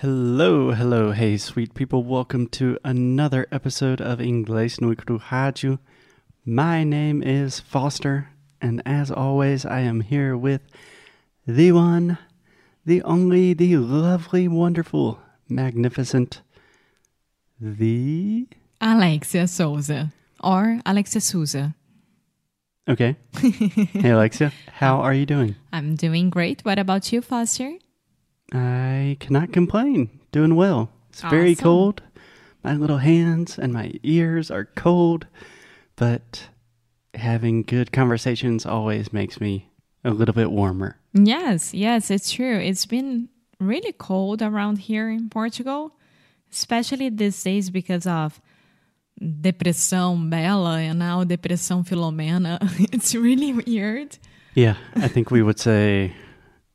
Hello, hello, hey, sweet people. Welcome to another episode of Inglês no Rádio. My name is Foster, and as always, I am here with the one, the only, the lovely, wonderful, magnificent, the. Alexia Souza or Alexia Souza. Okay. hey, Alexia, how are you doing? I'm doing great. What about you, Foster? I cannot complain. Doing well. It's very cold. My little hands and my ears are cold, but having good conversations always makes me a little bit warmer. Yes, yes, it's true. It's been really cold around here in Portugal, especially these days because of Depressão Bela and now Depressão Filomena. It's really weird. Yeah, I think we would say,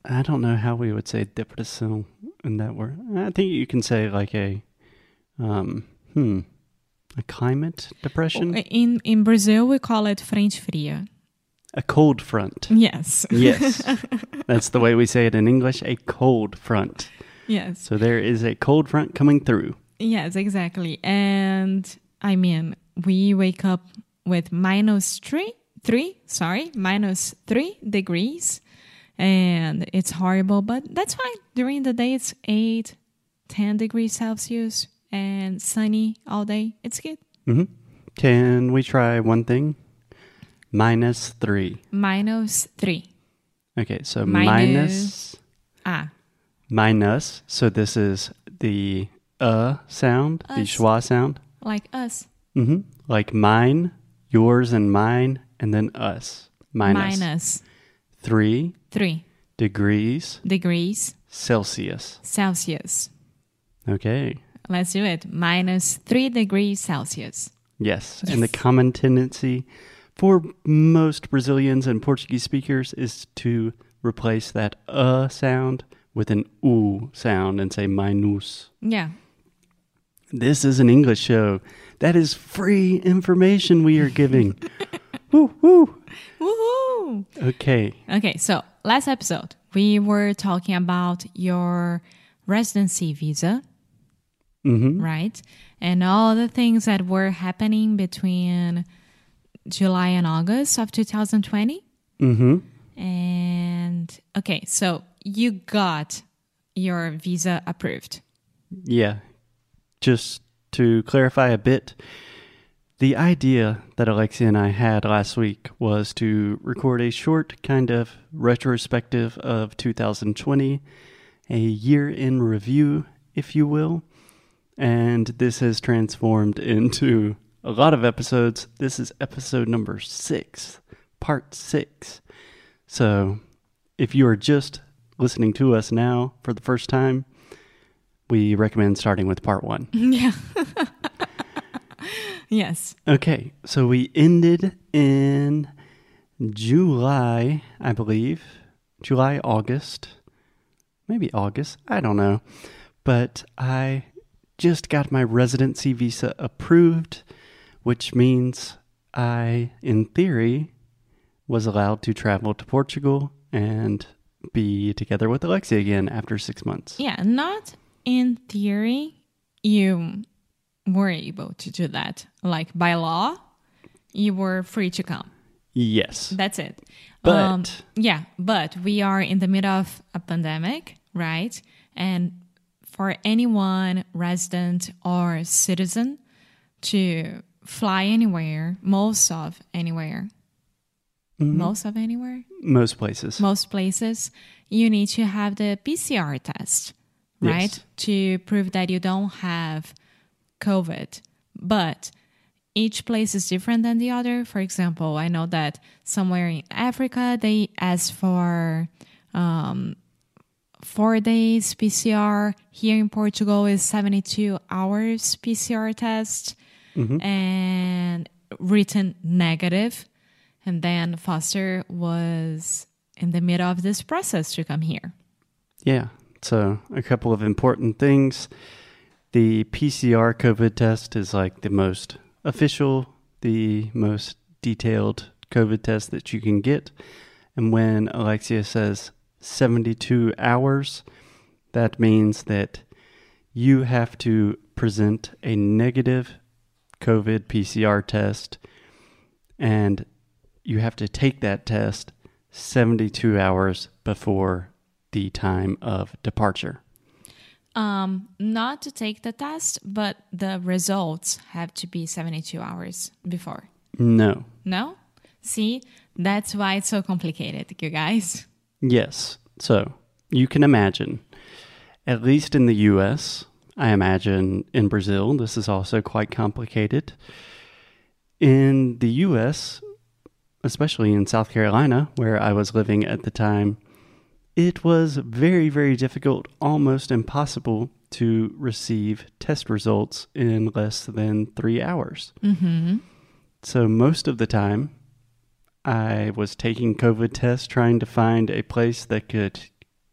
I don't know how we would say depressão in that word. I think you can say like a, um, hmm, a climate depression, In in Brazil, we call it frente fria. a cold front. Yes. Yes, that's the way we say it in English, a cold front. Yes. So there is a cold front coming through. Yes, exactly. And I mean, we wake up with minus three, three, sorry, minus three degrees. And it's horrible, but that's fine. During the day, it's eight, 10 degrees Celsius and sunny all day. It's good. hmm Can we try one thing? Minus three. Minus three. Okay, so Minus- minus Ah, minus. So this is the uh sound, the Us. schwa sound. like us. Mm-hmm. Like mine, yours, and mine, and then us. Minus Minus three three degrees degrees Celsius. Celsius. Okay. Let's do it. Minus three degrees Celsius. Yes. And the common tendency for most Brazilians and Portuguese speakers is to replace that uh sound with an oo sound and say minus. Yeah. This is an English show. That is free information we are giving. woo woo. Woo Woohoo! Okay. Okay, so last episode we were talking about your residency visa, Mm-hmm. right? And all the things that were happening between July and August of 2020. Mm-hmm. And okay, so you got your visa approved. Yeah. Just to clarify a bit, the idea that Alexia and I had last week was to record a short kind of retrospective of 2020, a year in review, if you will. And this has transformed into a lot of episodes. This is episode number six, part six. So if you are just listening to us now for the first time, we recommend starting with part one. yeah. yes. Okay, so we ended in July, I believe. July, August. Maybe August. I don't know. But I just got my residency visa approved, which means I, in theory, was allowed to travel to Portugal and be together with Alexia again after six months. Yeah, not in theory you were able to do that. Like by law, you were free to come. Yes. That's it. But Um, yeah, but we are in the middle of a pandemic, right? And for anyone resident or citizen to fly anywhere, most of anywhere, Mm-hmm. most of anywhere, most places. most places, you need to have the PCR test, right? Yes. To prove that you don't have COVID. But each place is different than the other. For example, I know that somewhere in Africa, they ask for um, four days PCR. Here in Portugal is 72 hours PCR test and written negative. And then Foster was in the middle of this process to come here. Yeah. So, a couple of important things. The PCR COVID test is like the most official, the most detailed COVID test that you can get. And when Alexia says 72 hours, that means that you have to present a negative COVID PCR test and you have to take that test 72 hours before the time of departure. Um, not to take the test, but the results have to be 72 hours before. No. No? See, that's why it's so complicated, you guys. Yes. So you can imagine, at least in the US, I imagine in Brazil, this is also quite complicated. In the US, especially in South Carolina, where I was living at the time, it was very, very difficult, almost impossible to receive test results in less than three hours. Mm-hmm. So, most of the time, I was taking COVID tests trying to find a place that could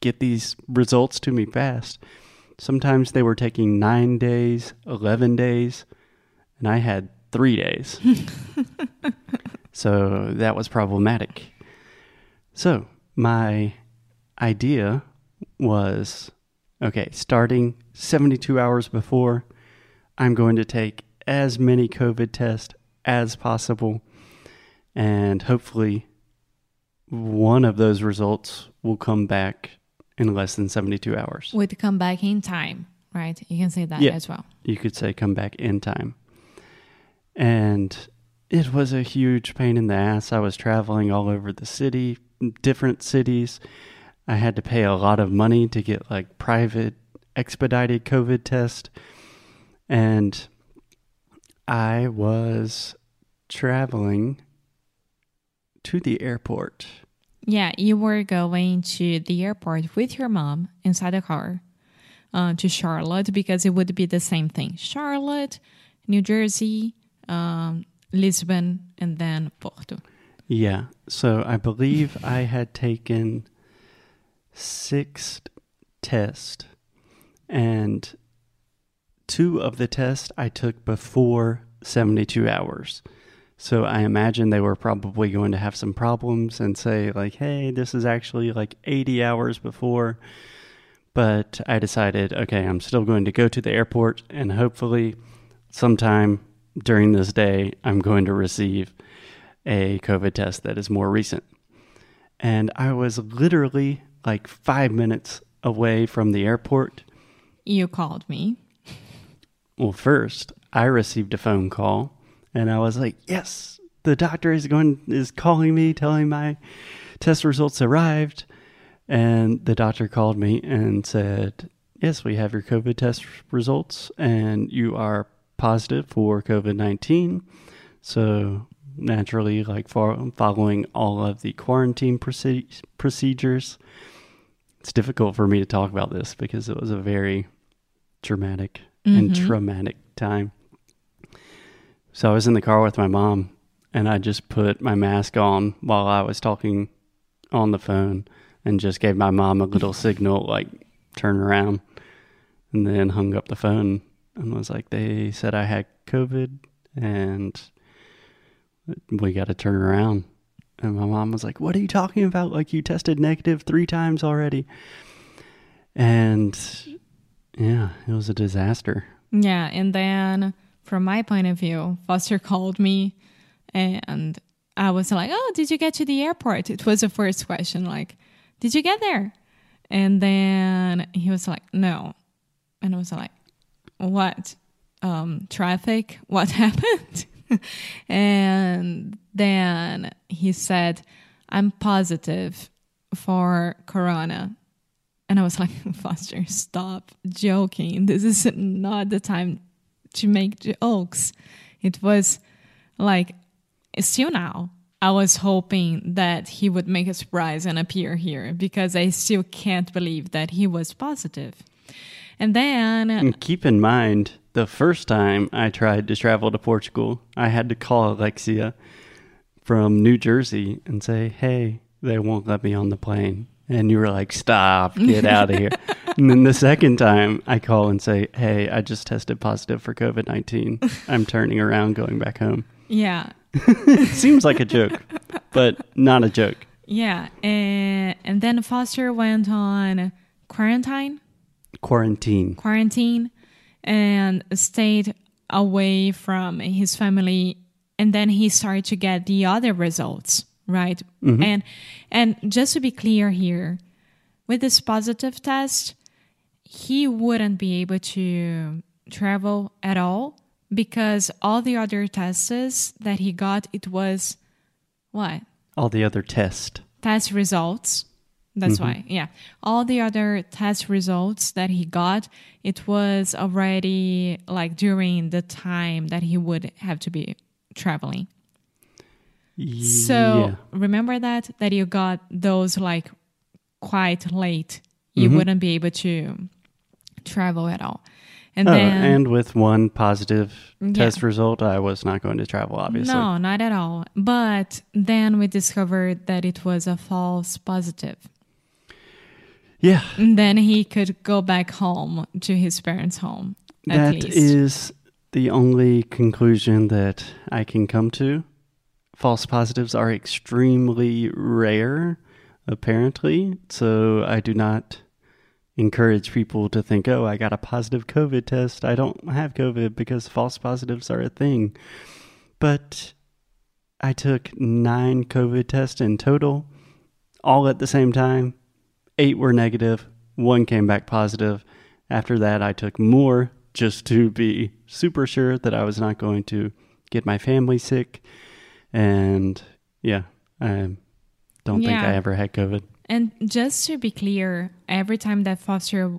get these results to me fast. Sometimes they were taking nine days, 11 days, and I had three days. so that was problematic. So my idea was okay, starting 72 hours before, I'm going to take as many COVID tests as possible, and hopefully one of those results will come back in less than 72 hours. Would come back in time, right? You can say that Yeah. as well. You could say come back in time. And it was a huge pain in the ass. I was traveling all over the city, different cities. I had to pay a lot of money to get like private expedited COVID test. And I was traveling to the airport. Yeah, you were going to the airport with your mom inside the car uh, to Charlotte because it would be the same thing. Charlotte, New Jersey, um, Lisbon, and then Porto. Yeah. So I believe I had taken six tests, and two of the tests I took before 72 hours. So I imagine they were probably going to have some problems and say, like, hey, this is actually like 80 hours before. But I decided, okay, I'm still going to go to the airport and hopefully sometime during this day, I'm going to receive a COVID test that is more recent. And I was literally like five minutes away from the airport. You called me. Well, first, I received a phone call and I was like, yes, the doctor is going, is calling me, telling my test results arrived. And the doctor called me and said, yes, we have your COVID test results and you are positive for COVID 19. So, naturally, like fo- following all of the quarantine proce- procedures, it's difficult for me to talk about this because it was a very dramatic and Mhm. traumatic time. So I was in the car with my mom and I just put my mask on while I was talking on the phone and just gave my mom a little signal like turn around and then hung up the phone and was like they said I had covid and we got to turn around and my mom was like what are you talking about like you tested negative 3 times already and yeah it was a disaster Yeah, and then from my point of view, Foster called me and I was like, Oh, did you get to the airport? It was the first question, like, Did you get there? And then he was like, No. And I was like, What? Um, traffic? What happened? and then he said, I'm positive for Corona. And I was like, Foster, stop joking. This is not the time to make jokes. It was like, still now, I was hoping that he would make a surprise and appear here because I still can't believe that he was positive. And then, And keep in mind, the first time I tried to travel to Portugal, I had to call Alexia from New Jersey and say, hey, they won't let me on the plane. And you were like, stop, get out of here. and then the second time I call and say, hey, I just tested positive for COVID 19. I'm turning around, going back home. yeah, It seems like a joke, but not a joke. yeah. And, and then Foster went on quarantine. Quarantine. quarantine and stayed away from his family and then he started to get the other results right mm-hmm. and and just to be clear here with this positive test he wouldn't be able to travel at all because all the other tests that he got it was what All the other test. test results. That's mm-hmm. why, yeah. All the other test results that he got, it was already like during the time that he would have to be traveling. So yeah. remember that that you got those like quite late. You mm-hmm. wouldn't be able to travel at all. And Oh, then and with one positive Yeah. test result, I was not going to travel, obviously. no, not at all. But then we discovered that it was a false positive. Yeah, And then he could go back home to his parents' home. At that is the only conclusion that I can come to. False positives are extremely rare, apparently. So I do not encourage people to think, oh, I got a positive COVID test. I don't have COVID because false positives are a thing. But I took nine COVID tests in total, all at the same time. Eight were negative, one came back positive. After that, I took more just to be super sure that I was not going to get my family sick. And yeah, I don't think I ever had COVID. And just to be clear, every time that Foster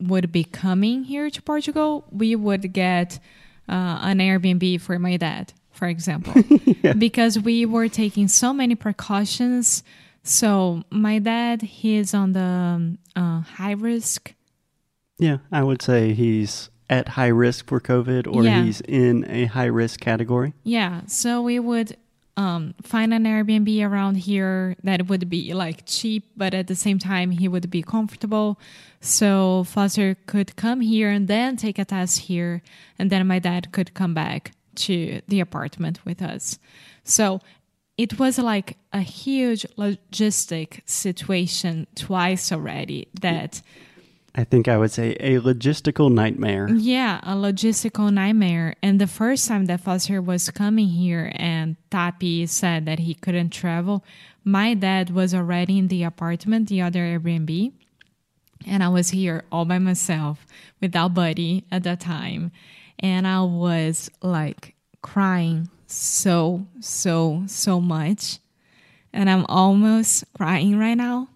would be coming here to Portugal, we would get uh, an Airbnb for my dad, for example, because we were taking so many precautions. So my dad, he is on the um, uh, high risk. Yeah, I would say he's at high risk for COVID or Yeah. he's in a high risk category. Yeah, so we would um, find an Airbnb around here that would be like cheap, but at the same time he would be comfortable. So Foster could come here and then take a test here, and then my dad could come back to the apartment with us. So it was like a huge logistic situation twice already that I think I would say a logistical nightmare. Yeah, a logistical nightmare. And the first time that Foster was coming here and TAP said that he couldn't travel, my dad was already in the apartment, the other Airbnb. And I was here all by myself without Buddy at that time. And I was like crying so, so, so much. And I'm almost crying right now.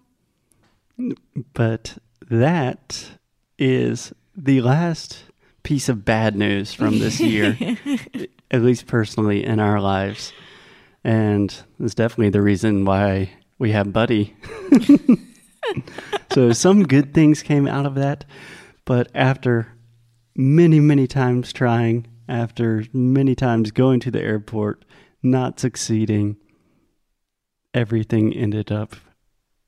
But that is the last piece of bad news from this year, at least personally in our lives. And it's definitely the reason why we have Buddy. so some good things came out of that. But after many, many times trying, after many times going to the airport, not succeeding, everything ended up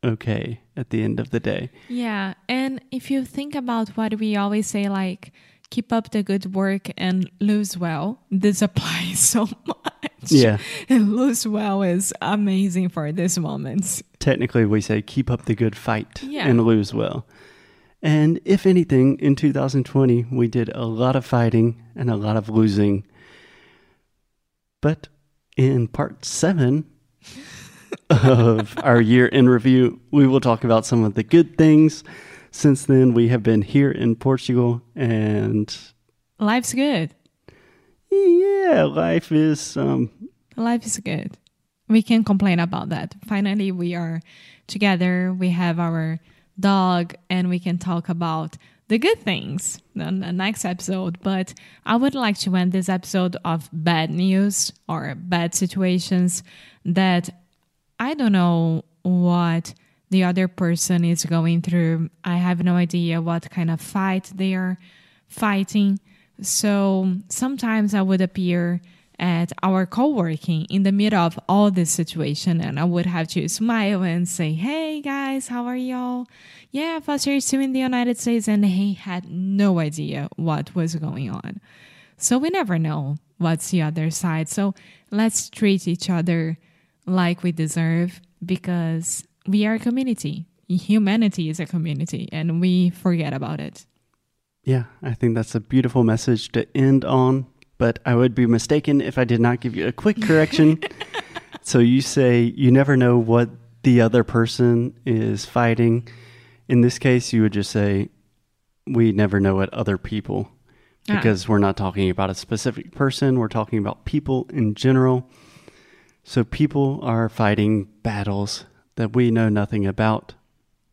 okay at the end of the day. Yeah, and if you think about what we always say, like keep up the good work and lose well, this applies so much. Yeah. and lose well is amazing for these moments. technically we say keep up the good fight Yeah. and lose well. And if anything, in 2020, we did a lot of fighting and a lot of losing. But in part seven of our year in review, we will talk about some of the good things. Since then, we have been here in Portugal, and Life's good. yeah, life is um, Life is good. We can complain about that. Finally, we are together. We have our dog, and we can talk about the good things in the next episode. But I would like to end this episode of bad news or bad situations that I don't know what the other person is going through. I have no idea what kind of fight they are fighting. So sometimes I would appear at our co-working in the middle of all this situation and I would have to smile and say, Hey guys, how are y'all? Yeah, Foster is still in the United States and he had no idea what was going on. So we never know what's the other side. So let's treat each other like we deserve because we are a community. humanity is a community and we forget about it. Yeah, I think that's a beautiful message to end on, but I would be mistaken if I did not give you a quick correction. so you say you never know what the other person is fighting. In this case, you would just say, we never know what other people, Ah. because we're not talking about a specific person, we're talking about people in general. So people are fighting battles that we know nothing about.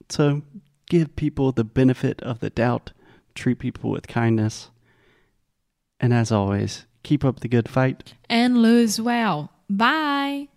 So give people the benefit of the doubt, treat people with kindness. And as always, keep up the good fight. And lose well. Bye.